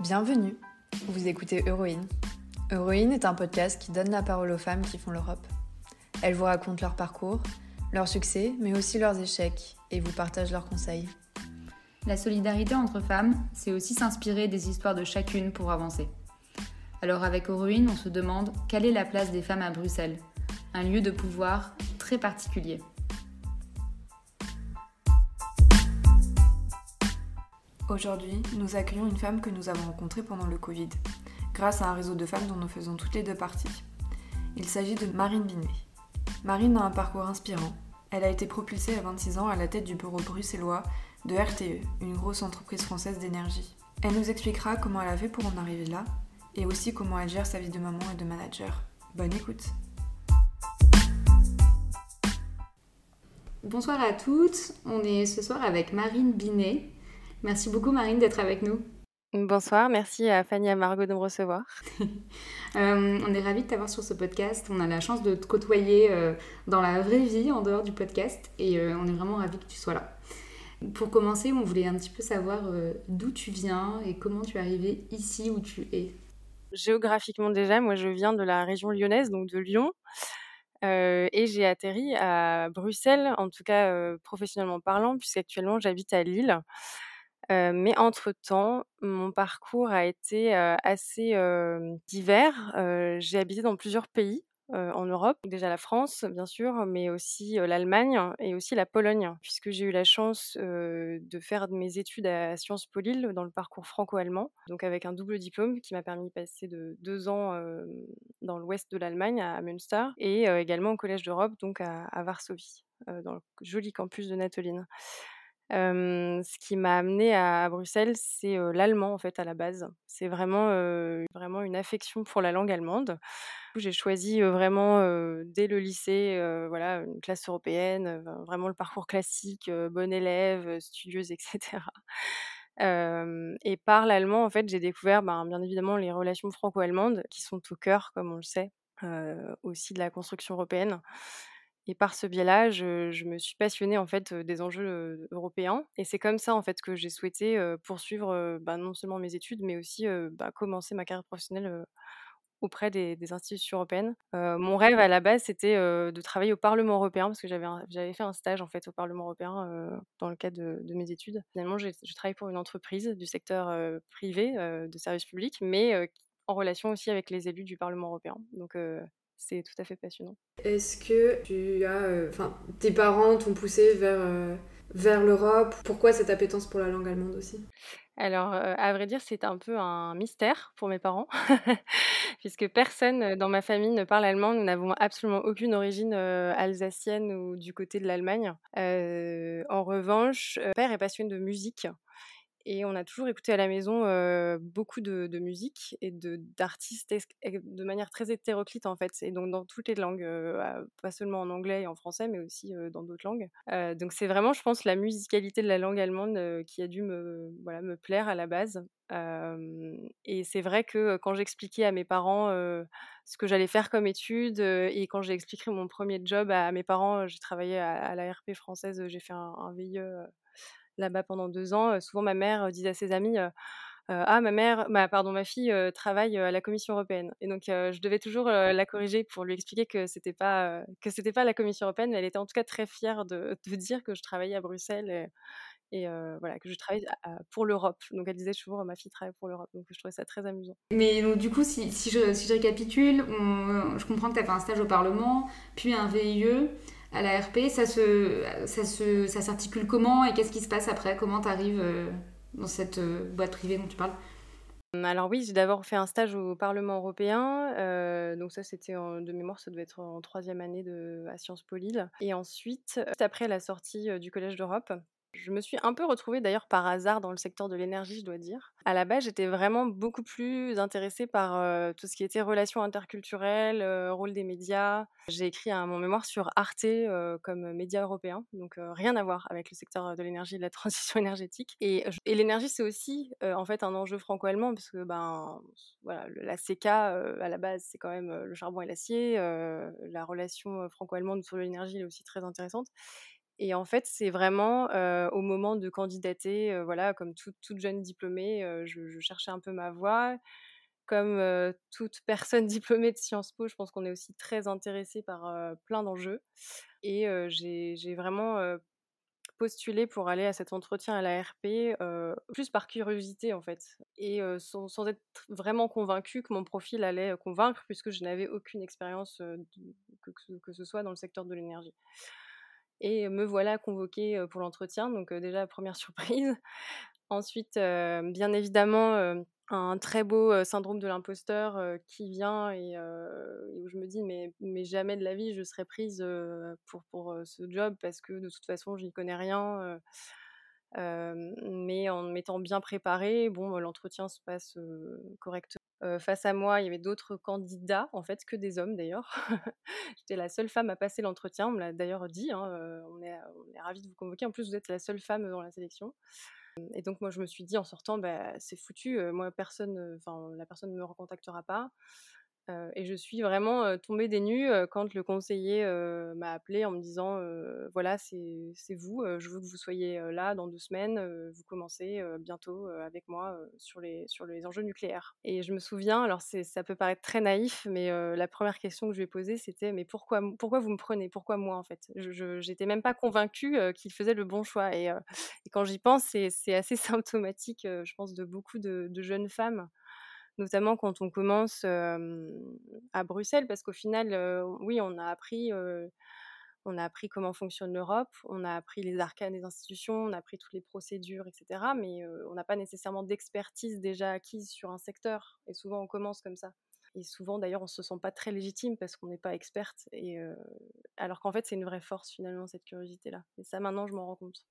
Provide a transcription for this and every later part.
Bienvenue, vous écoutez Héroïne. Héroïne est un podcast qui donne la parole aux femmes qui font l'Europe. Elles vous racontent leur parcours, leurs succès, mais aussi leurs échecs, et vous partagent leurs conseils. La solidarité entre femmes, c'est aussi s'inspirer des histoires de chacune pour avancer. Alors avec Héroïne, on se demande quelle est la place des femmes à Bruxelles, un lieu de pouvoir très particulier. Aujourd'hui, nous accueillons une femme que nous avons rencontrée pendant le Covid, grâce à un réseau de femmes dont nous faisons toutes les deux parties. Il s'agit de Marine Binet. Marine a un parcours inspirant. Elle a été propulsée à 26 ans à la tête du bureau bruxellois de RTE, une grosse entreprise française d'énergie. Elle nous expliquera comment elle a fait pour en arriver là, et aussi comment elle gère sa vie de maman et de manager. Bonne écoute Bonsoir à toutes, on est ce soir avec Marine Binet. Merci beaucoup Marine d'être avec nous. Bonsoir, merci à Fanny et à Margot de me recevoir. Euh, on est ravis de t'avoir sur ce podcast. On a la chance de te côtoyer euh, dans la vraie vie, en dehors du podcast, et euh, on est vraiment ravis que tu sois là. Pour commencer, on voulait un petit peu savoir d'où tu viens et comment tu es arrivée ici où tu es. Géographiquement déjà, moi je viens de la région lyonnaise, donc de Lyon. et j'ai atterri à Bruxelles, en tout cas professionnellement parlant, puisqu'actuellement j'habite à Lille mais entre-temps, mon parcours a été, assez, divers. j'ai habité dans plusieurs pays, en Europe. Déjà la France, bien sûr, mais aussi, l'Allemagne et aussi la Pologne, puisque j'ai eu la chance, de faire mes études à Sciences Po Lille dans le parcours franco-allemand, donc avec un double diplôme qui m'a permis de passer de 2 ans, dans l'ouest de l'Allemagne, à Münster et également au Collège d'Europe, donc à à Varsovie, dans le joli campus de Ce qui m'a amené à Bruxelles, c'est, l'allemand en fait à la base. C'est vraiment, vraiment une affection pour la langue allemande. J'ai choisi, vraiment, dès le lycée, voilà, une classe européenne, vraiment le parcours classique, bonne élève, studieuse etc. et par l'allemand, en fait, j'ai découvert, ben, bien évidemment les relations franco-allemandes qui sont au cœur, comme on le sait, aussi de la construction européenne. Et par ce biais-là, je, me suis passionnée en fait des enjeux européens. Et c'est comme ça en fait que j'ai souhaité poursuivre bah, non seulement mes études, mais aussi bah, commencer ma carrière professionnelle auprès des, institutions européennes. mon rêve à la base, c'était de travailler au Parlement européen parce que j'avais fait un stage en fait au Parlement européen dans le cadre de, mes études. Finalement, je travaille pour une entreprise du secteur privé de services publics, mais en relation aussi avec les élus du Parlement européen. C'est tout à fait passionnant. Est-ce que tu as, euh, enfin, tes parents t'ont poussé vers euh, vers l'Europe? Pourquoi cette appétence pour la langue allemande aussi? Alors, euh, à vrai dire, c'est un peu un mystère pour mes parents, puisque personne dans ma famille ne parle allemand. Nous n'avons absolument aucune origine alsacienne ou du côté de l'Allemagne. en revanche, mon père est passionné de musique et on a toujours écouté à la maison beaucoup de, musique et d'artistes de, manière très hétéroclite en fait, et donc dans toutes les langues, pas seulement en anglais et en français, mais aussi dans d'autres langues. donc c'est vraiment, je pense, la musicalité de la langue allemande qui a dû me, voilà, me plaire à la base. et c'est vrai que quand j'expliquais à mes parents ce que j'allais faire comme études et quand j'ai expliqué mon premier job à, mes parents, j'ai travaillé à, la RP française, j'ai fait un, un VIE là-bas pendant deux ans, souvent ma mère disait à ses amis ah ma mère, pardon ma fille travaille à la Commission européenne et donc je devais toujours la corriger pour lui expliquer que c'était pas que pas la Commission européenne mais elle était en tout cas très fière de, de dire que je travaillais à Bruxelles et, voilà que je travaillais pour l'Europe. Donc elle disait toujours ma fille travaille pour l'Europe donc je trouvais ça très amusant. Mais donc du coup si, si je récapitule je comprends que tu as fait un stage au Parlement puis un VIE à la RP, ça se, ça se, ça s'articule comment et qu'est-ce qui se passe après? Comment tu arrives euh, dans cette euh, boîte privée dont tu parles? Alors oui, j'ai d'abord fait un stage au Parlement européen, euh, donc ça c'était de mémoire, ça devait être en troisième année de, à Sciences Po Lille. Et ensuite, après la sortie du Collège d'Europe, je me suis un peu retrouvée d'ailleurs par hasard dans le secteur de l'énergie, je dois dire. À la base, j'étais vraiment beaucoup plus intéressée par tout ce qui était relations interculturelles, rôle des médias. J'ai écrit mon mémoire sur Arte comme média européen, donc rien à voir avec le secteur de l'énergie et de la transition énergétique. Et, et l'énergie, c'est aussi en fait un enjeu franco-allemand, parce que ben, voilà, la CK, à la base, c'est quand même le charbon et l'acier. la relation franco-allemande sur l'énergie est aussi très intéressante. Et en fait, c'est vraiment au moment de candidater, voilà, comme toute, jeune diplômée, je, cherchais un peu ma voie. Comme toute personne diplômée de Sciences Po, je pense qu'on est aussi très intéressé par plein d'enjeux. Et j'ai vraiment postulé pour aller à cet entretien à la RP, plus par curiosité en fait, et sans, être vraiment convaincue que mon profil allait convaincre, puisque je n'avais aucune expérience que, ce soit dans le secteur de l'énergie. Et me voilà convoquée pour l'entretien, donc déjà première surprise. Ensuite, bien évidemment, un très beau syndrome de l'imposteur qui vient et, où je me dis mais, mais jamais de la vie je serai prise pour, pour ce job parce que de toute façon je n'y connais rien. mais en m'étant bien préparée, bon, l'entretien se passe correctement. Face à moi, il y avait d'autres candidats, en fait, que des hommes d'ailleurs. J'étais la seule femme à passer l'entretien, on me l'a d'ailleurs dit, hein, on, est, ravis de vous convoquer. En plus, vous êtes la seule femme dans la sélection. Et donc moi je me suis dit en sortant, bah, c'est foutu, moi personne, enfin la personne ne me recontactera pas. Et je suis vraiment tombée des nues quand le conseiller m'a appelée en me disant voilà c'est vous, je veux que vous soyez là dans deux semaines, vous commencez bientôt avec moi sur les sur les enjeux nucléaires. Et je me souviens, alors ça peut paraître très naïf, mais la première question que je lui ai posée c'était mais pourquoi pourquoi vous me prenez, pourquoi moi en fait? Je j'étais même pas convaincue qu'il faisait le bon choix. Et, quand j'y pense c'est assez symptomatique, je pense, de beaucoup de jeunes femmes notamment quand on commence à Bruxelles, parce qu'au final, oui, on a appris, on a appris comment fonctionne l'Europe, on a appris les arcanes des institutions, on a appris toutes les procédures, etc. Mais on n'a pas nécessairement d'expertise déjà acquise sur un secteur, et souvent on commence comme ça. Et souvent, d'ailleurs, on se sent pas très légitime parce qu'on n'est pas experte, et alors qu'en fait, c'est une vraie force finalement cette curiosité-là. Et ça, maintenant, je m'en rends compte.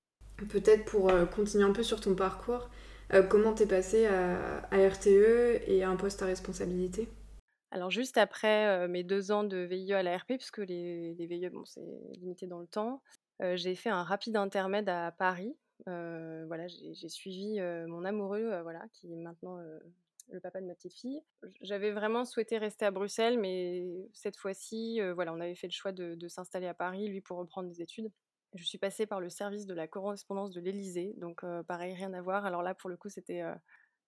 Peut-être pour continuer un peu sur ton parcours, euh, comment t'es passé à, RTE et à un poste à responsabilité? Alors juste après euh, mes deux ans de VIE à la RP, puisque les, les VIE, bon, c'est limité dans le temps, euh, j'ai fait un rapide intermède à Paris. voilà, j'ai suivi mon amoureux, voilà, qui est maintenant le papa de ma petite fille. J'avais vraiment souhaité rester à Bruxelles, mais cette fois-ci, voilà, on avait fait le choix de, de s'installer à Paris, lui pour reprendre des études. Je suis passée par le service de la correspondance de l'Elysée, donc pareil, rien à voir. Alors là, pour le coup, c'était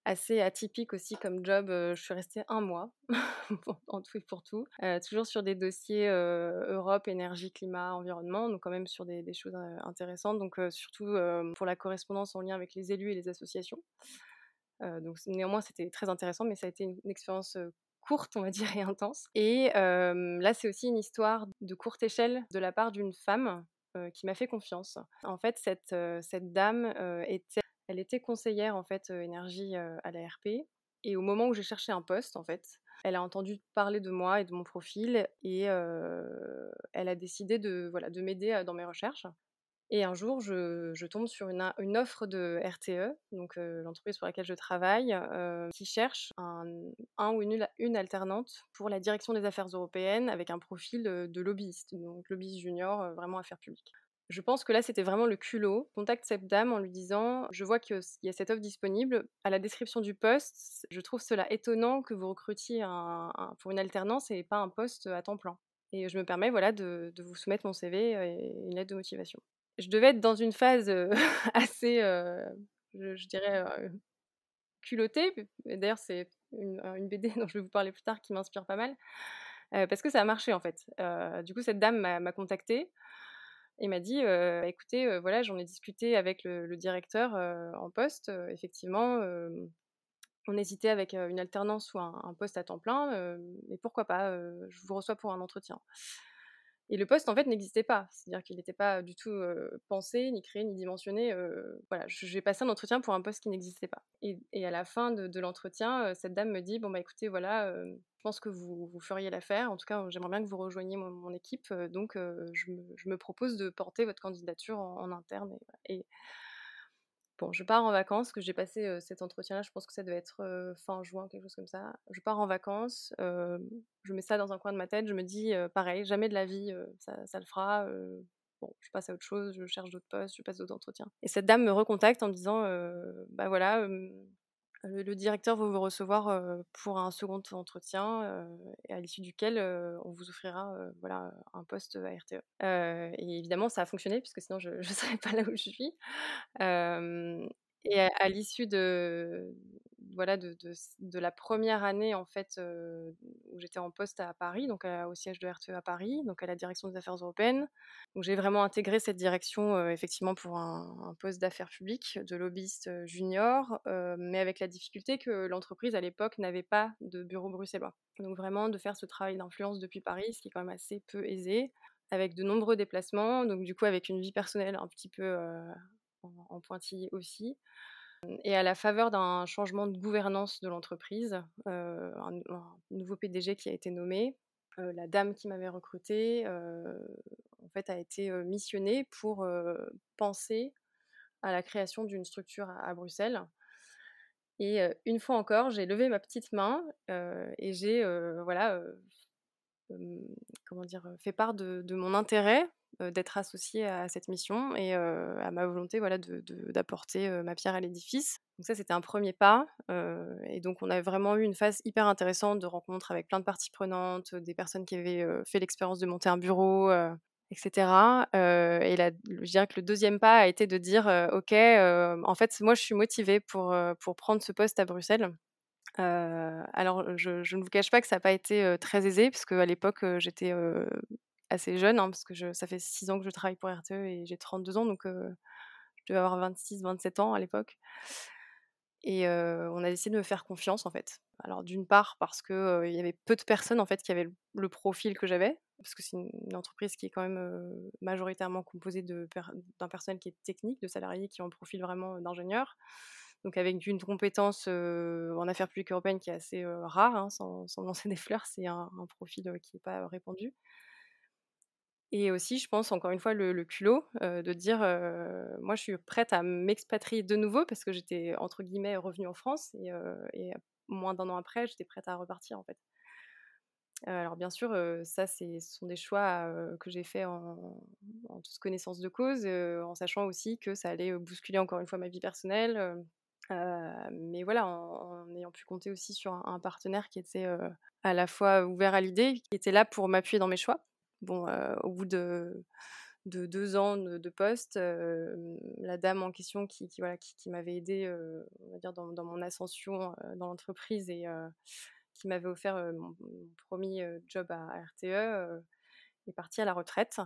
assez atypique aussi comme job. je suis restée un mois, en tout et pour tout, toujours sur des dossiers Europe, énergie, climat, environnement, donc quand même sur des, choses intéressantes, donc surtout pour la correspondance en lien avec les élus et les associations. donc néanmoins, c'était très intéressant, mais ça a été une, expérience courte, on va dire, et intense. Et là, c'est aussi une histoire de courte échelle de la part d'une femme qui m'a fait confiance. En fait, cette, cette dame était, elle était conseillère en fait énergie à la RP. Et au moment où j'ai cherché un poste, en fait, elle a entendu parler de moi et de mon profil et elle a décidé de, voilà, de m'aider dans mes recherches. Et un jour, je, tombe sur une, offre de RTE, donc l'entreprise pour laquelle je travaille, qui cherche un, ou une, alternante pour la direction des affaires européennes avec un profil de lobbyiste, donc lobbyiste junior, vraiment affaires publiques. Je pense que là, c'était vraiment le culot. Contacte cette dame en lui disant Je vois qu'il y a cette offre disponible. À la description du poste, je trouve cela étonnant que vous recrutiez pour une alternance et pas un poste à temps plein. Et je me permets voilà, de vous soumettre mon CV et une lettre de motivation je devais être dans une phase assez, je, dirais, culottée. D'ailleurs, c'est une, BD dont je vais vous parler plus tard qui m'inspire pas mal. parce que ça a marché en fait. du coup, cette dame m'a contactée et m'a dit écoutez, voilà, j'en ai discuté avec le, directeur en poste. effectivement, on hésitait avec une alternance ou un poste à temps plein, mais pourquoi pas Je vous reçois pour un entretien. Et le poste, en fait, n'existait pas. C'est-à-dire qu'il n'était pas du tout pensé, ni créé, ni dimensionné. voilà, j'ai passé un entretien pour un poste qui n'existait pas. Et, à la fin de, l'entretien, cette dame me dit, bon, bah écoutez, voilà, je pense que vous, vous feriez l'affaire. En tout cas, j'aimerais bien que vous rejoigniez mon, équipe. donc, je me, propose de porter votre candidature en, interne. Bon, je pars en vacances, que j'ai passé cet entretien-là, je pense que ça devait être fin juin, quelque chose comme ça. Je pars en vacances, je mets ça dans un coin de ma tête, je me dis, pareil, jamais de la vie, ça, le fera. bon, je passe à autre chose, je cherche d'autres postes, je passe d'autres entretiens. Et cette dame me recontacte en me disant, bah voilà, Le, directeur va vous recevoir pour un second entretien et à l'issue duquel on vous offrira voilà, un poste à RTE. et évidemment, ça a fonctionné puisque sinon je ne serais pas là où je suis. Et à l'issue de, voilà, de, la première année en fait où j'étais en poste à Paris, donc au siège de RTE à Paris, donc à la direction des affaires européennes. Donc j'ai vraiment intégré cette direction effectivement pour un, poste d'affaires publiques de lobbyiste junior, mais avec la difficulté que l'entreprise à l'époque n'avait pas de bureau bruxellois. Donc vraiment de faire ce travail d'influence depuis Paris, ce qui est quand même assez peu aisé, avec de nombreux déplacements, donc du coup avec une vie personnelle un petit peu en, pointillé aussi. Et à la faveur d'un changement de gouvernance de l'entreprise, un, nouveau PDG qui a été nommé, la dame qui m'avait recrutée en fait, a été missionnée pour penser à la création d'une structure à, Bruxelles. Et une fois encore, j'ai levé ma petite main et j'ai voilà, comment dire, fait part de mon intérêt d'être associée à cette mission et à ma volonté voilà, d'apporter ma pierre à l'édifice. Donc ça, c'était un premier pas. et donc, on a vraiment eu une phase hyper intéressante de rencontres avec plein de parties prenantes, des personnes qui avaient fait l'expérience de monter un bureau, etc. et là, je dirais que le deuxième pas a été de dire, OK, en fait, moi, je suis motivée pour, pour prendre ce poste à Bruxelles. alors, je, je, ne vous cache pas que ça n'a pas été très aisé, parce qu'à l'époque, j'étais assez jeune, hein, parce que ça fait 6 ans que je travaille pour RTE et j'ai 32 ans, donc je devais avoir 26, 27 ans à l'époque. Et on a décidé de me faire confiance en fait. Alors d'une part parce qu'il il y avait peu de personnes en fait qui avaient le, profil que j'avais, parce que c'est une, entreprise qui est quand même majoritairement composée d'un personnel qui est technique, de salariés qui ont le profil vraiment d'ingénieur. Donc avec une compétence en affaires publiques européennes qui est assez rare, hein, sans, lancer des fleurs, c'est un, un, profil qui n'est pas répandu. Et aussi, je pense, encore une fois, le, culot de dire moi, je suis prête à m'expatrier de nouveau parce que j'étais, entre guillemets, revenue en France et, moins d'un an après, j'étais prête à repartir en fait. Alors bien sûr, ça, ce sont des choix que j'ai faits en, toute connaissance de cause, en sachant aussi que ça allait bousculer encore une fois ma vie personnelle. mais voilà, en, ayant pu compter aussi sur un partenaire qui était à la fois ouvert à l'idée, qui était là pour m'appuyer dans mes choix Bon, au bout de, deux ans de, poste, la dame en question qui, voilà, qui, m'avait aidé dans, mon ascension dans l'entreprise et qui m'avait offert mon, premier job à, RTE est partie à la retraite.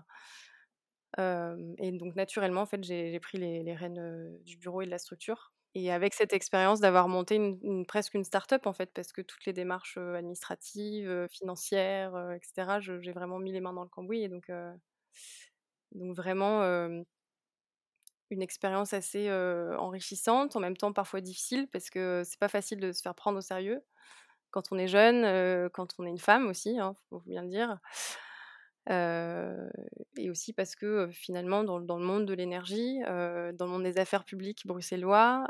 et donc naturellement, en fait, j'ai pris les rênes du bureau et de la structure. Et avec cette expérience d'avoir monté presque une start-up en fait, parce que toutes les démarches administratives, financières, etc., j'ai vraiment mis les mains dans le cambouis. Et donc, donc vraiment une expérience assez enrichissante, en même temps parfois difficile, parce que c'est pas facile de se faire prendre au sérieux quand on est jeune, quand on est une femme aussi, il hein, faut bien le dire et aussi parce que finalement, dans, le monde de l'énergie, dans le monde des affaires publiques bruxellois,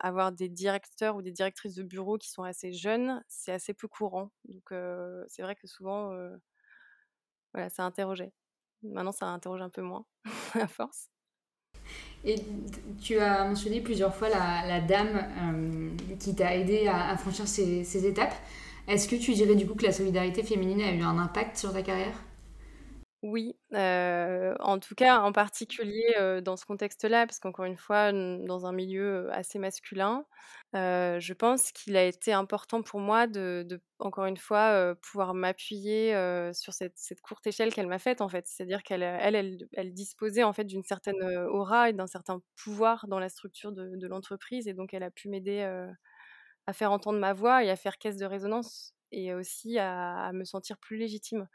avoir des directeurs ou des directrices de bureau qui sont assez jeunes, c'est assez peu courant. Donc c'est vrai que souvent, voilà, ça interrogeait. Maintenant, ça interroge un peu moins, à force. Et tu as mentionné plusieurs fois la, dame qui t'a aidé à, franchir ces, ces étapes. Est-ce que tu dirais du coup que la solidarité féminine a eu un impact sur ta carrière? Oui, en tout cas, en particulier, dans ce contexte-là, parce qu'encore une fois, dans un milieu, assez masculin, je pense qu'il a été important pour moi de encore une fois, pouvoir m'appuyer, sur cette courte échelle qu'elle m'a faite, en fait. C'est-à-dire qu'elle, elle elle disposait, en fait, d'une certaine, aura et d'un certain pouvoir dans la structure de l'entreprise et donc elle a pu m'aider, à faire entendre ma voix et à faire caisse de résonance et aussi à me sentir plus légitime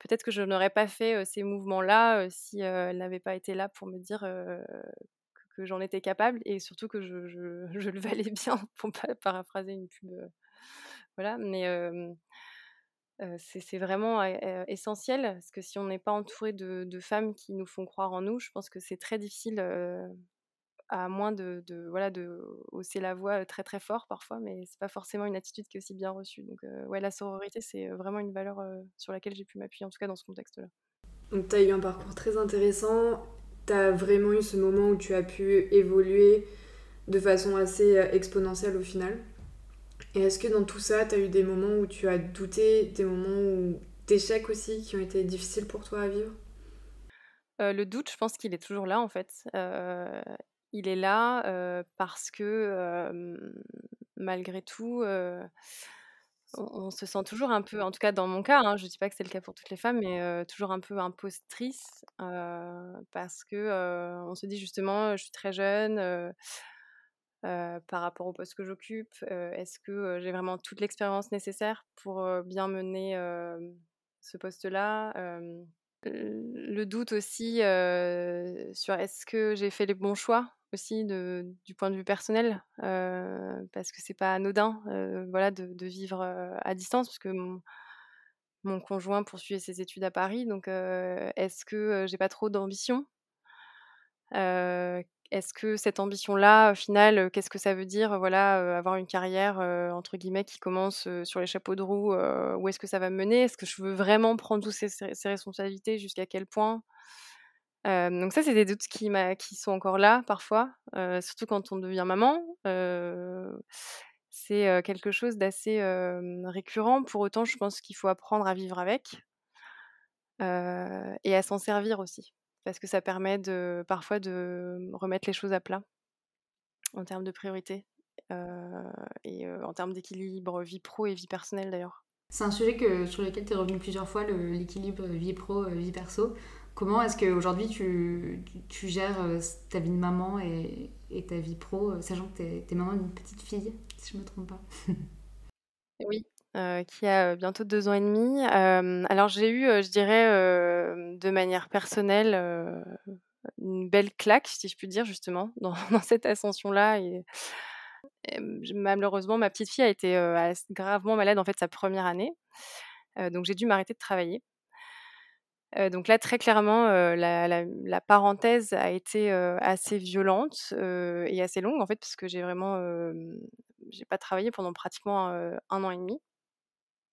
peut-être que je n'aurais pas fait ces mouvements-là si elle n'avait pas été là pour me dire que, j'en étais capable et surtout que je, le valais bien, pour pas paraphraser une pub. voilà, mais c'est vraiment essentiel parce que si on n'est pas entouré de, femmes qui nous font croire en nous, je pense que c'est très difficile à moins de, voilà, de hausser la voix très très fort parfois, mais c'est pas forcément une attitude qui est aussi bien reçue. Donc ouais, la sororité, c'est vraiment une valeur sur laquelle j'ai pu m'appuyer, en tout cas dans ce contexte-là. Donc tu as eu un parcours très intéressant, tu as vraiment eu ce moment où tu as pu évoluer de façon assez exponentielle au final. Et est-ce que dans tout ça, tu as eu des moments où tu as douté, des moments où d'échecs aussi qui ont été difficiles pour toi à vivre? Le doute, je pense qu'il est toujours là en fait. Il est là parce que malgré tout, on, se sent toujours un peu, en tout cas dans mon cas, hein, je ne dis pas que c'est le cas pour toutes les femmes, mais toujours un peu impostrice parce que on se dit justement, je suis très jeune. par rapport au poste que j'occupe Est-ce que j'ai vraiment toute l'expérience nécessaire pour bien mener ce poste-là Le doute aussi sur est-ce que j'ai fait les bons choix? Aussi du point de vue personnel, parce que c'est pas anodin voilà, de, vivre à distance, parce que mon, mon conjoint poursuit ses études à Paris, donc est-ce que j'ai pas trop d'ambition? Est-ce que cette ambition-là, au final, qu'est-ce que ça veut dire, voilà, avoir une carrière entre guillemets qui commence sur les chapeaux de roue Où est-ce que ça va me mener? Est-ce que je veux vraiment prendre toutes ces, responsabilités? Jusqu'à quel point? Donc ça, c'est des doutes qui, sont encore là parfois, surtout quand on devient maman. c'est quelque chose d'assez récurrent. Pour autant, je pense qu'il faut apprendre à vivre avec et à s'en servir aussi parce que ça permet de parfois de remettre les choses à plat en termes de priorité et en termes d'équilibre vie pro et vie personnelle d'ailleurs. C'est un sujet que, sur lequel tu es revenu plusieurs fois, l'équilibre vie pro, vie perso. Comment est-ce qu'aujourd'hui tu, tu, gères ta vie de maman et, ta vie pro, sachant que tu es, es, maman d'une petite fille, si je ne me trompe pas? Oui, euh, qui a bientôt deux ans et demi. alors j'ai eu, je dirais, de manière personnelle, une belle claque, si je puis dire, justement, dans, cette ascension-là. Et, malheureusement, ma petite fille a été gravement malade en fait sa première année, donc j'ai dû m'arrêter de travailler. Donc là, très clairement, la, la, parenthèse a été assez violente et assez longue en fait, parce que j'ai vraiment, j'ai pas travaillé pendant pratiquement un an et demi.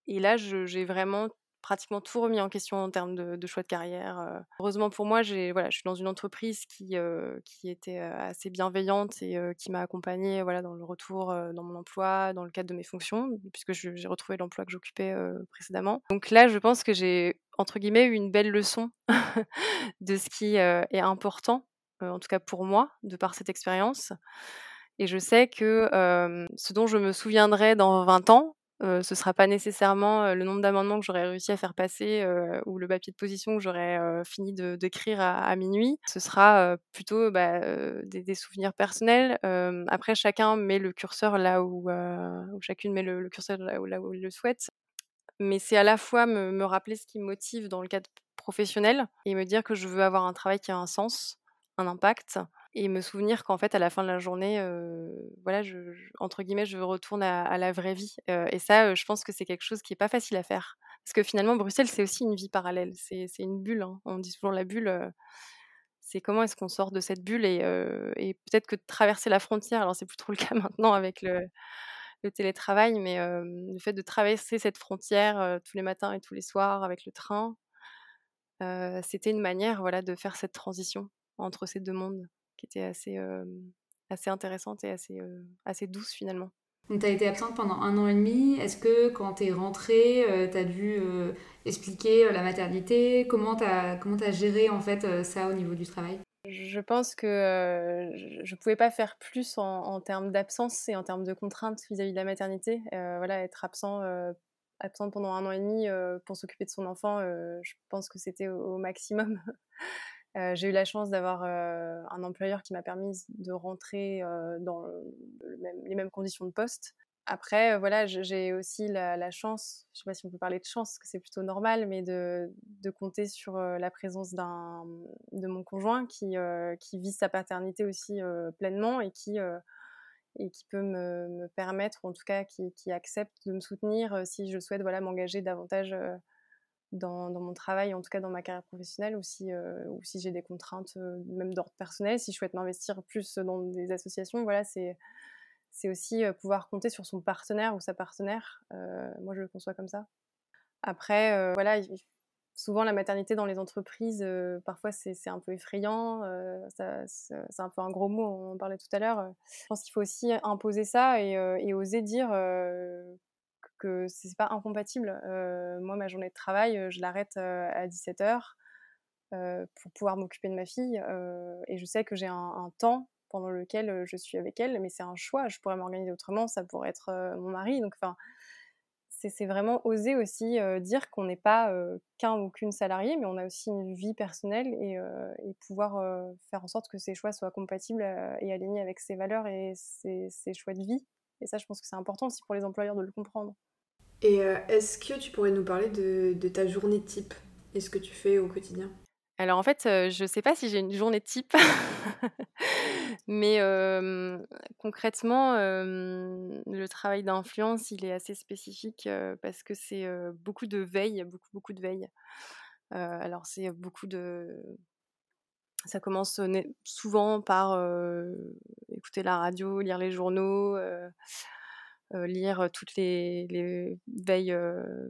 Et là, j'ai vraiment pratiquement tout remis en question en termes de, choix de carrière. Heureusement pour moi, voilà, je suis dans une entreprise qui, qui était assez bienveillante et qui m'a accompagnée voilà, dans le retour dans mon emploi, dans le cadre de mes fonctions, puisque j'ai retrouvé l'emploi que j'occupais précédemment. Donc là, je pense que j'ai, entre guillemets, eu une belle leçon de ce qui est important, en tout cas pour moi, de par cette expérience. Et je sais que ce dont je me souviendrai dans 20 ans, ce ce sera pas nécessairement le nombre d'amendements que j'aurais réussi à faire passer ou le papier de position que j'aurais fini d'écrire à, minuit. Ce sera plutôt bah, des, souvenirs personnels. après, chacun met le curseur là où, chacune met le, curseur là où, là où, il le souhaite. Mais c'est à la fois me, me, rappeler ce qui me motive dans le cadre professionnel et me dire que je veux avoir un travail qui a un sens, un impact et me souvenir qu'en fait à la fin de la journée voilà je, entre guillemets je retourne à, la vraie vie. Et ça je pense que c'est quelque chose qui est pas facile à faire. Parce que finalement Bruxelles c'est aussi une vie parallèle. C'est une bulle hein. on dit souvent la bulle c'est comment est-ce qu'on sort de cette bulle et, peut-être que traverser la frontière alors c'est plus trop le cas maintenant avec le, le télétravail mais le fait de traverser cette frontière tous les matins et tous les soirs avec le train c'était une manière voilà de faire cette transition entre ces deux mondes qui était assez, assez intéressante et assez, assez douce finalement. Donc, tu as été absente pendant un an et demi. Est-ce que quand tu es rentrée, tu as dû expliquer la maternité? Comment tu as, comment as géré en fait ça au niveau du travail? Je pense que je ne pouvais pas faire plus en, en termes d'absence et en termes de contraintes vis-à-vis de la maternité. voilà, être absent, absente pendant un an et demi pour s'occuper de son enfant, je pense que c'était au, maximum. j'ai eu la chance d'avoir un employeur qui m'a permis de rentrer dans les mêmes conditions de poste. Après, voilà, j'ai aussi la, chance, je ne sais pas si on peut parler de chance, parce que c'est plutôt normal, mais de, compter sur la présence de mon conjoint qui, qui vit sa paternité aussi pleinement et qui, et qui peut me, permettre, ou en tout cas qui, qui accepte de me soutenir si je souhaite voilà, m'engager davantage dans, mon travail, en tout cas dans ma carrière professionnelle, ou si, euh, ou si j'ai des contraintes euh, même d'ordre personnel, si je souhaite m'investir plus dans des associations, voilà, c'est, aussi euh, pouvoir compter sur son partenaire ou sa partenaire. moi, je le conçois comme ça. Après, voilà, souvent la maternité dans les entreprises, parfois c'est un peu effrayant, c'est un peu un gros mot, on en parlait tout à l'heure. Je pense qu'il faut aussi imposer ça et oser dire que c'est pas incompatible. moi, ma journée de travail, je l'arrête à 17h pour pouvoir m'occuper de ma fille et je sais que j'ai un, temps pendant lequel je suis avec elle, mais c'est un choix. Je pourrais m'organiser autrement, ça pourrait être mon mari. Donc, c'est vraiment oser aussi dire qu'on n'est pas qu'un ou qu'une salariée, mais on a aussi une vie personnelle et, pouvoir faire en sorte que ces choix soient compatibles et alignés avec ses valeurs et ses, choix de vie. Et ça, je pense que c'est important aussi pour les employeurs de le comprendre. Et est-ce que tu pourrais nous parler de, ta journée type et ce que tu fais au quotidien? Alors en fait, je ne sais pas si j'ai une journée type, mais concrètement, le travail d'influence, il est assez spécifique parce que c'est beaucoup de veille, beaucoup, beaucoup de veille. alors c'est beaucoup de... Ça commence souvent par écouter la radio, lire les journaux, lire toutes les, les veilles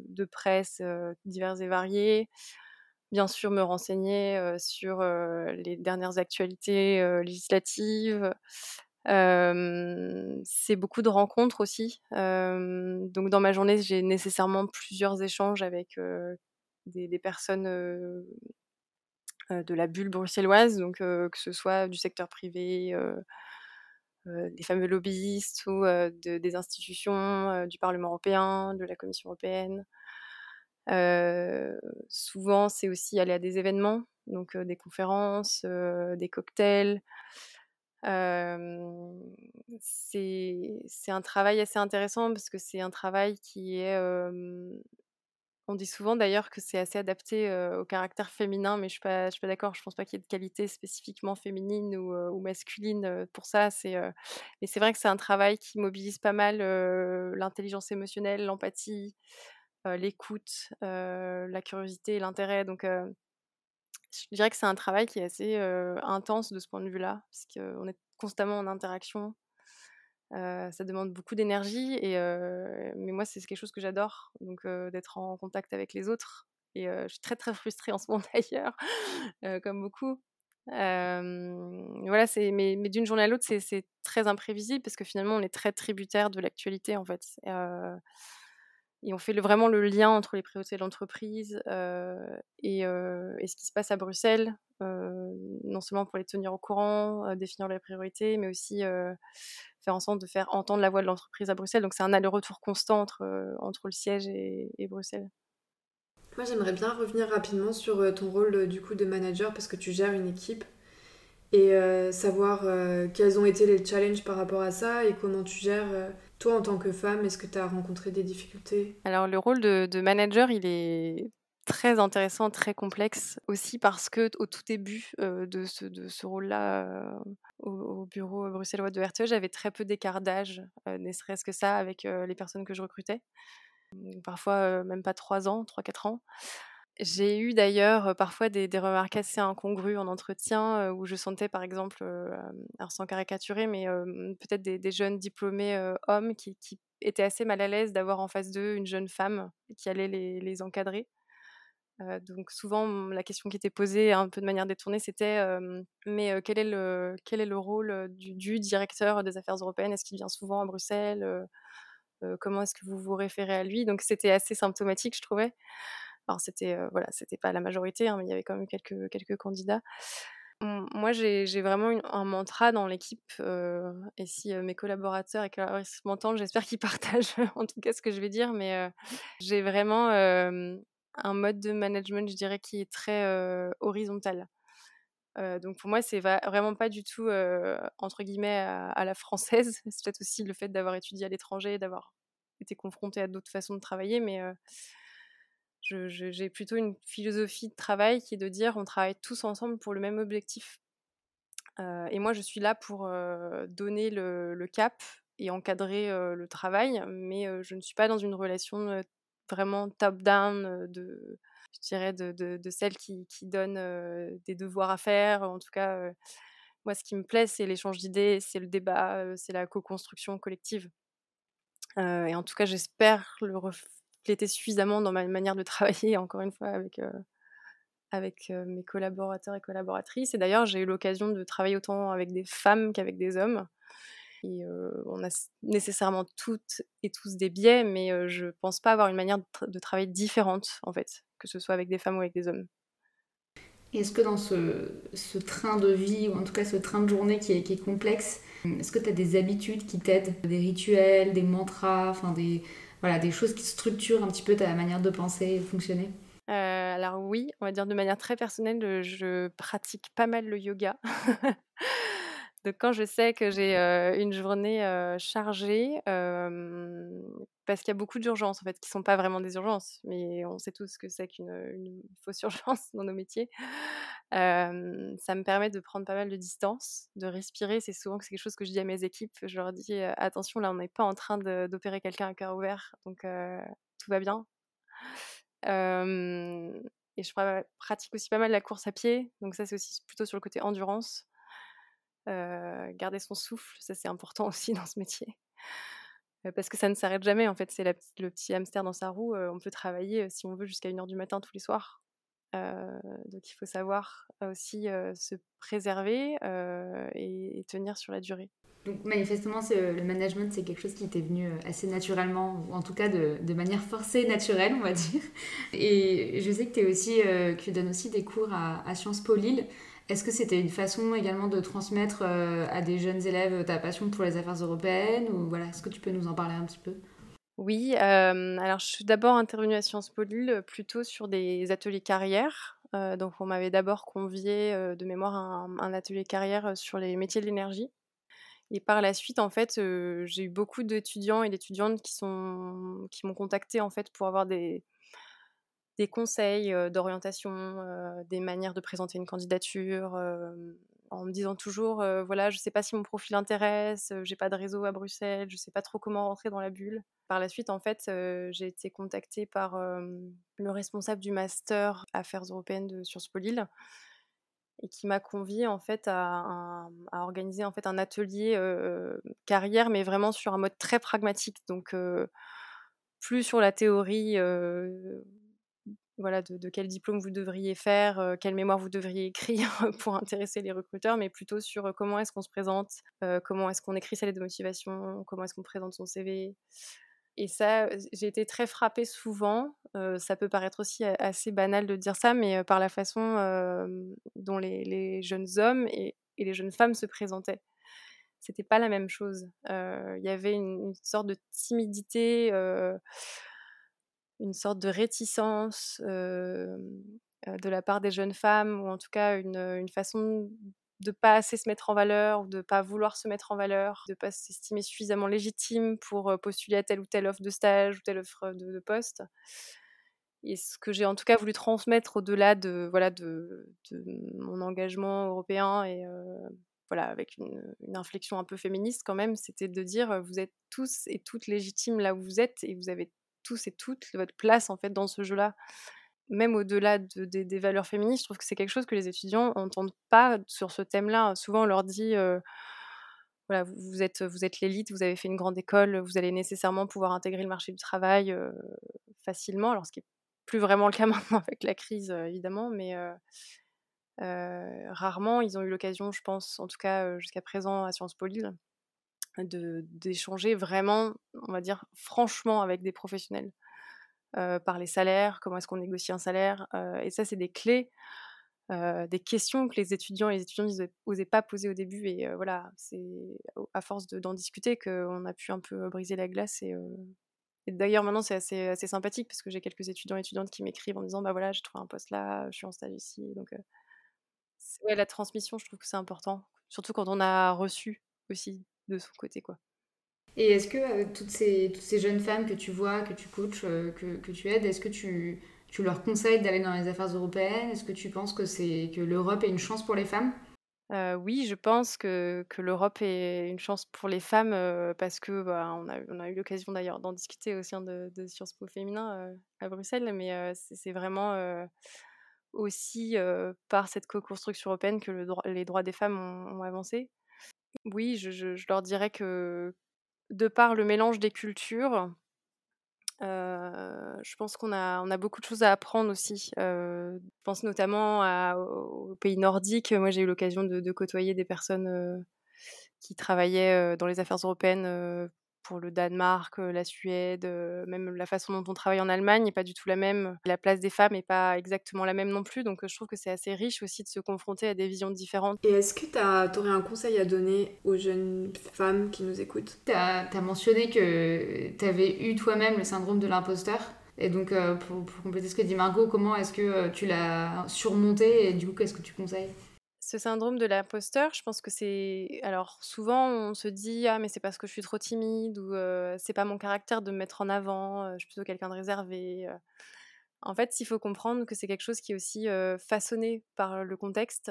de presse diverses et variées bien sûr me renseigner sur les dernières actualités législatives. c'est beaucoup de rencontres aussi. donc dans ma journée, j'ai nécessairement plusieurs échanges avec des, personnes de la bulle bruxelloise, donc que ce soit du secteur privé, des fameux lobbyistes ou des institutions du Parlement européen, de la Commission européenne souvent, c'est aussi aller à des événements, donc des conférences, des cocktails. c'est un travail assez intéressant parce que c'est un travail qui est on dit souvent d'ailleurs que c'est assez adapté au caractère féminin, mais je ne suis pas, pas d'accord. Je ne pense pas qu'il y ait de qualité spécifiquement féminine ou, masculine pour ça. Mais c'est vrai que c'est un travail qui mobilise pas mal l'intelligence émotionnelle, l'empathie, l'écoute, la curiosité l'intérêt. Donc, je dirais que c'est un travail qui est assez intense de ce point de vue-là, parce qu'on est constamment en interaction. Ça demande beaucoup d'énergie, et mais moi, c'est quelque chose que j'adore, donc d'être en contact avec les autres. Et je suis très très frustrée en ce moment d'ailleurs, comme beaucoup. voilà, mais, mais d'une journée à l'autre, c'est très imprévisible parce que finalement, on est très tributaire de l'actualité en fait. Et on fait vraiment le lien entre les priorités de l'entreprise et, ce qui se passe à Bruxelles, non seulement pour les tenir au courant, définir les priorités, mais aussi faire en sorte de faire entendre la voix de l'entreprise à Bruxelles. Donc c'est un aller-retour constant entre, entre le siège et, Bruxelles. Moi j'aimerais bien revenir rapidement sur ton rôle du coup de manager parce que tu gères une équipe et savoir quels ont été les challenges par rapport à ça et comment tu gères toi, en tant que femme, est-ce que tu as rencontré des difficultés? Alors, le rôle de, manager, il est très intéressant, très complexe, aussi parce que au tout début de ce, de ce rôle-là au, bureau bruxellois de RTE, j'avais très peu d'écart d'âge, ne serait-ce que ça, avec les personnes que je recrutais. Parfois, même pas 3 ans, 3-4 ans. J'ai eu d'ailleurs parfois des, remarques assez incongrues en entretien où je sentais par exemple, alors sans caricaturer, mais peut-être des, jeunes diplômés hommes qui, étaient assez mal à l'aise d'avoir en face d'eux une jeune femme qui allait les, encadrer. donc souvent la question qui était posée un peu de manière détournée c'était mais quel est le quel est le rôle du directeur des affaires européennes? Est-ce qu'il vient souvent à Bruxelles Comment est-ce que vous vous référez à lui? Donc c'était assez symptomatique je trouvais. Alors c'était voilà, c'était pas la majorité, hein, mais il y avait quand même quelques quelques candidats. Moi, j'ai vraiment un mantra dans l'équipe, et si mes collaborateurs et collaboratrices m'entendent, j'espère qu'ils partagent en tout cas ce que je vais dire, mais j'ai vraiment un mode de management, je dirais, qui est très horizontal. donc pour moi, c'est vraiment pas du tout entre guillemets à, la française. C'est peut-être aussi le fait d'avoir étudié à l'étranger, d'avoir été confronté à d'autres façons de travailler, mais j'ai plutôt une philosophie de travail qui est de dire on travaille tous ensemble pour le même objectif. Euh, et moi, je suis là pour euh, donner le, cap et encadrer euh, le travail, mais je ne suis pas dans une relation vraiment top-down de, je dirais, de, celle qui, donne des devoirs à faire. En tout cas, moi, ce qui me plaît, c'est l'échange d'idées, c'est le débat, c'est la co-construction collective. et en tout cas, j'espère le, était suffisamment dans ma manière de travailler, encore une fois, avec, avec mes collaborateurs et collaboratrices. Et d'ailleurs, j'ai eu l'occasion de travailler autant avec des femmes qu'avec des hommes. Et on a nécessairement toutes et tous des biais, mais je pense pas avoir une manière de, travailler différente, en fait, que ce soit avec des femmes ou avec des hommes. Est-ce que dans ce, train de vie, ou en tout cas ce train de journée qui est, qui est complexe, est-ce que tu as des habitudes qui t'aident? Des rituels, des mantras, enfin des, voilà, des choses qui structurent un petit peu ta manière de penser et de fonctionner alors oui, on va dire de manière très personnelle, je pratique pas mal le yoga. Quand je sais que j'ai une journée chargée, parce qu'il y a beaucoup d'urgences en fait, qui sont pas vraiment des urgences, mais on sait tous que c'est qu'une fausse urgence dans nos métiers. ça me permet de prendre pas mal de distance, de respirer. C'est souvent quelque chose que je dis à mes équipes. Je leur dis attention, là on n'est pas en train d'opérer quelqu'un à cœur ouvert, donc tout va bien. et je pratique aussi pas mal la course à pied, donc ça c'est aussi plutôt sur le côté endurance. Garder son souffle, ça c'est important aussi dans ce métier. parce que ça ne s'arrête jamais, en fait, c'est le petit hamster dans sa roue. on peut travailler, si on veut, jusqu'à 1h du matin tous les soirs. donc il faut savoir aussi se préserver et, tenir sur la durée. Donc manifestement, le management, c'est quelque chose qui t'est venu assez naturellement, ou en tout cas de, manière forcée, naturelle, on va dire. Et je sais que, es aussi, tu donnes aussi des cours à, à Sciences Po Lille. Est-ce que c'était une façon également de transmettre euh, à des jeunes élèves ta passion pour les affaires européennes ou voilà, est-ce que tu peux nous en parler un petit peu? Oui, euh, alors je suis d'abord intervenue à Sciences Po Lille plutôt sur des ateliers carrière. Euh, donc on m'avait d'abord convié de mémoire à un, atelier carrière sur les métiers de l'énergie. Et par la suite, en fait, j'ai eu beaucoup d'étudiants et d'étudiantes qui qui m'ont contacté en fait pour avoir des, des conseils d'orientation, des manières de présenter une candidature, en me disant toujours, voilà, je sais pas si mon profil intéresse, j'ai pas de réseau à Bruxelles, je sais pas trop comment rentrer dans la bulle. Par la suite, en fait, j'ai été contactée par le responsable du master Affaires européennes de Sciences Po Lille et qui m'a conviée en fait à, organiser en fait un atelier carrière, mais vraiment sur un mode très pragmatique, donc plus sur la théorie voilà, de, quel diplôme vous devriez faire, quelle mémoire vous devriez écrire pour intéresser les recruteurs, mais plutôt sur comment est-ce qu'on se présente, comment est-ce qu'on écrit sa lettre de motivation, comment est-ce qu'on présente son CV. Et ça, j'ai été très frappée souvent. ça peut paraître aussi assez banal de dire ça, mais par la façon dont les, jeunes hommes et, les jeunes femmes se présentaient c'était pas la même chose. Il y avait une, sorte de timidité une sorte de réticence de la part des jeunes femmes, ou en tout cas une, façon de pas assez se mettre en valeur, de pas vouloir se mettre en valeur, de pas s'estimer suffisamment légitime pour postuler à telle ou telle offre de stage ou telle offre de, poste. Et ce que j'ai en tout cas voulu transmettre au-delà de, voilà, de, mon engagement européen et voilà, avec une, une, inflexion un peu féministe quand même, c'était de dire vous êtes tous et toutes légitimes là où vous êtes et vous avez tous et toutes votre place en fait dans ce jeu-là. Même au-delà des valeurs féministes, je trouve que c'est quelque chose que les étudiants n'entendent pas sur ce thème-là. Souvent, on leur dit voilà, vous êtes, vous êtes l'élite, vous avez fait une grande école, vous allez nécessairement pouvoir intégrer le marché du travail facilement. Alors, ce qui n'est plus vraiment le cas maintenant avec la crise, évidemment, mais rarement ils ont eu l'occasion, je pense, en tout cas jusqu'à présent à Sciences Po Lille, d'échanger vraiment, on va dire, franchement avec des professionnels. Euh, par les salaires, comment est-ce qu'on négocie un salaire. Euh, et ça, c'est des clés, euh, des questions que les étudiants et les étudiantes n'osaient pas poser au début. Et voilà, c'est à force d'en discuter qu'on a pu un peu briser la glace. Et, d'ailleurs, maintenant, c'est assez, sympathique parce que j'ai quelques étudiants et étudiantes qui m'écrivent en disant Bah voilà, j'ai trouvé un poste là, je suis en stage ici. Donc, ouais, la transmission, je trouve que c'est important. Surtout quand on a reçu aussi de son côté. quoi. Et est-ce que euh, toutes, ces, toutes ces jeunes femmes que tu vois, que tu coaches, euh, que, que, tu aides, est-ce que tu, tu leur conseilles d'aller dans les affaires européennes? Est-ce que tu penses que, c'est, que l'Europe est une chance pour les femmes? Euh, oui, je pense que, que, l'Europe est une chance pour les femmes parce que bah, on, a, on, a, eu l'occasion d'ailleurs d'en discuter au sein de, de Sciences Po féminin à Bruxelles, mais c'est, vraiment aussi par cette co-construction européenne que le les droits des femmes ont avancé. Oui, je, leur dirais que de par le mélange des cultures, je pense qu'on a, beaucoup de choses à apprendre aussi. je pense notamment aux pays nordiques. Moi, j'ai eu l'occasion de, côtoyer des personnes qui travaillaient dans les affaires européennes pour le Danemark, la Suède, même la façon dont on travaille en Allemagne n'est pas du tout la même. La place des femmes n'est pas exactement la même non plus. Donc je trouve que c'est assez riche aussi de se confronter à des visions différentes. Et est-ce que tu aurais un conseil à donner aux jeunes femmes qui nous écoutent? Tu as, mentionné que tu avais eu toi-même le syndrome de l'imposteur. Et donc, pour, pour, compléter ce que dit Margot, comment est-ce que tu l'as surmonté et du coup, qu'est-ce que tu conseilles? Ce syndrome de l'imposteur, je pense que c'est. Alors, souvent, on se dit Ah, mais c'est parce que je suis trop timide ou c'est pas mon caractère de me mettre en avant, je suis plutôt quelqu'un de réservé. En fait, il faut comprendre que c'est quelque chose qui est aussi façonné par le contexte,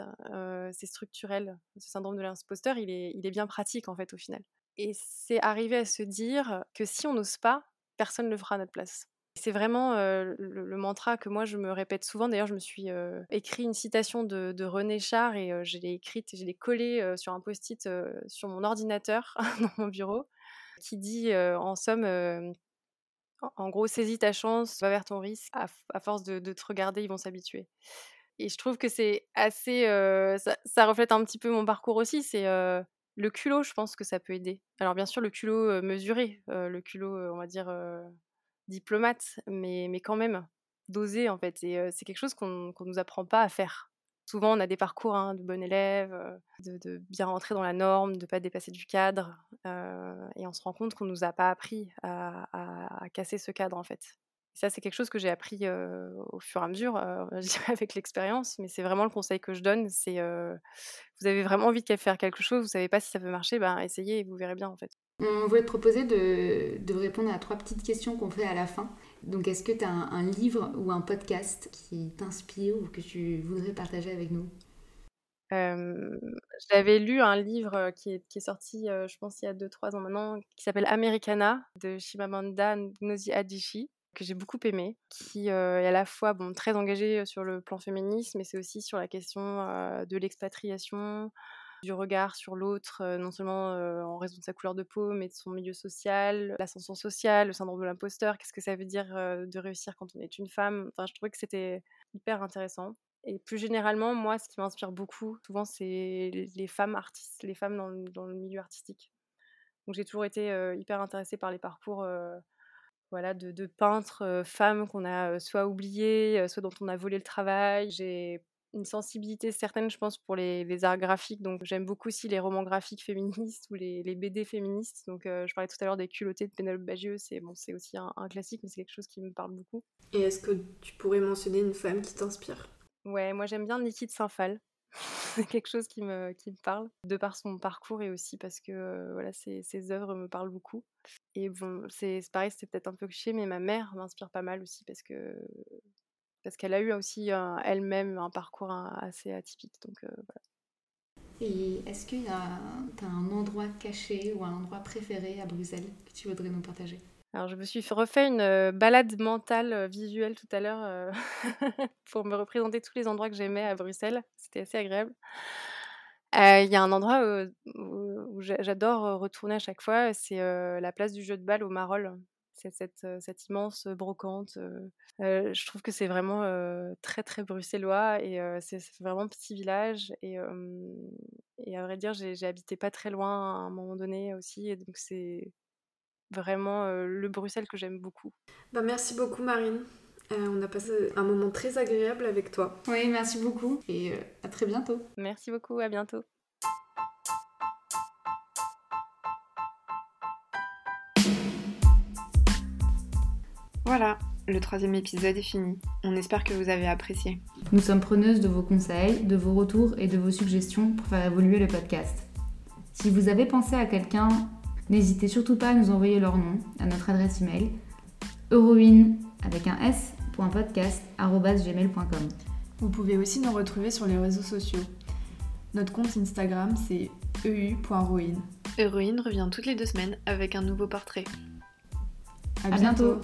c'est structurel. Ce syndrome de l'imposteur, il est, il est bien pratique en fait au final. Et c'est arriver à se dire que si on n'ose pas, personne ne le fera à notre place. C'est vraiment le, mantra que moi je me répète souvent. D'ailleurs, je me suis écrit une citation de, René Char et je l'ai écrite, je l'ai collée sur un post-it sur mon ordinateur dans mon bureau, qui dit en somme, en, gros, saisis ta chance, va vers ton risque. À, force de, te regarder, ils vont s'habituer. Et je trouve que c'est assez, ça, reflète un petit peu mon parcours aussi. C'est le culot, je pense que ça peut aider. Alors bien sûr, le culot mesuré, le culot, on va dire diplomate, mais, mais quand même, d'oser en fait. Et c'est quelque chose qu'on ne nous apprend pas à faire. Souvent, on a des parcours hein, de bon élève, de, bien rentrer dans la norme, de ne pas dépasser du cadre. et on se rend compte qu'on ne nous a pas appris à, à, casser ce cadre en fait. ça, c'est quelque chose que j'ai appris au fur et à mesure, avec l'expérience, mais c'est vraiment le conseil que je donne. C'est vous avez vraiment envie de faire quelque chose, vous savez pas si ça peut marcher, ben essayez et vous verrez bien en fait. On voulait te proposer de, répondre à trois petites questions qu'on fait à la fin. Donc, est-ce que tu as un, livre ou un podcast qui t'inspire ou que tu voudrais partager avec nous? J'avais lu un livre qui est, sorti, je pense, il y a 2-3 ans maintenant, qui s'appelle Americana de Shimamanda Ngozi Adichie que j'ai beaucoup aimé, qui est à la fois très engagé sur le plan féministe, mais c'est aussi sur la question de l'expatriation, du regard sur l'autre, non seulement en raison de sa couleur de peau, mais de son milieu social, l'ascension sociale, le syndrome de l'imposteur, qu'est-ce que ça veut dire de réussir quand on est une femme? Enfin, je trouvais que c'était hyper intéressant. Et plus généralement, moi, ce qui m'inspire beaucoup, souvent, c'est les femmes artistes, les femmes dans le, milieu artistique. Donc j'ai toujours été hyper intéressée par les parcours voilà, de, de peintres femmes qu'on a soit oubliées, soit dont on a volé le travail. J'ai une sensibilité certaine, je pense, pour les, arts graphiques. Donc, j'aime beaucoup aussi les romans graphiques féministes ou les, BD féministes. Donc, je parlais tout à l'heure des culottés de Pénélope Bagieux. C'est bon, c'est aussi un, classique, mais c'est quelque chose qui me parle beaucoup. Et est-ce que tu pourrais mentionner une femme qui t'inspire? Ouais, moi j'aime bien Niki de Saint-Phal. c'est quelque chose qui me, qui me parle, de par son parcours et aussi parce que voilà, ses, ses œuvres me parlent beaucoup. Et bon, c'est pareil, c'était peut-être un peu cliché, mais ma mère m'inspire pas mal aussi parce que parce qu'elle a eu aussi elle-même un parcours assez atypique. Donc voilà. Et est-ce qu'il y a un endroit caché ou un endroit préféré à Bruxelles que tu voudrais nous partager? Alors, je me suis refait une balade mentale visuelle tout à l'heure pour me représenter tous les endroits que j'aimais à Bruxelles. C'était assez agréable. Il y a un endroit où, j'adore retourner à chaque fois, c'est la place du jeu de balle au Marolles. C'est cette, cette, immense brocante. je trouve que c'est vraiment très très bruxellois et c'est vraiment un petit village. Et, et à vrai dire, j'ai habité pas très loin à un moment donné aussi. Et donc c'est vraiment le Bruxelles que j'aime beaucoup. Bah, merci beaucoup Marine. on a passé un moment très agréable avec toi. Oui, merci beaucoup et à très bientôt. Merci beaucoup, à bientôt. Voilà, le troisième épisode est fini. On espère que vous avez apprécié. Nous sommes preneuses de vos conseils, de vos retours et de vos suggestions pour faire évoluer le podcast. Si vous avez pensé à quelqu'un, n'hésitez surtout pas à nous envoyer leur nom à notre adresse email heroine avec un s Vous pouvez aussi nous retrouver sur les réseaux sociaux. Notre compte Instagram c'est eu.ruine. Héroïne revient toutes les deux semaines avec un nouveau portrait. À, bientôt.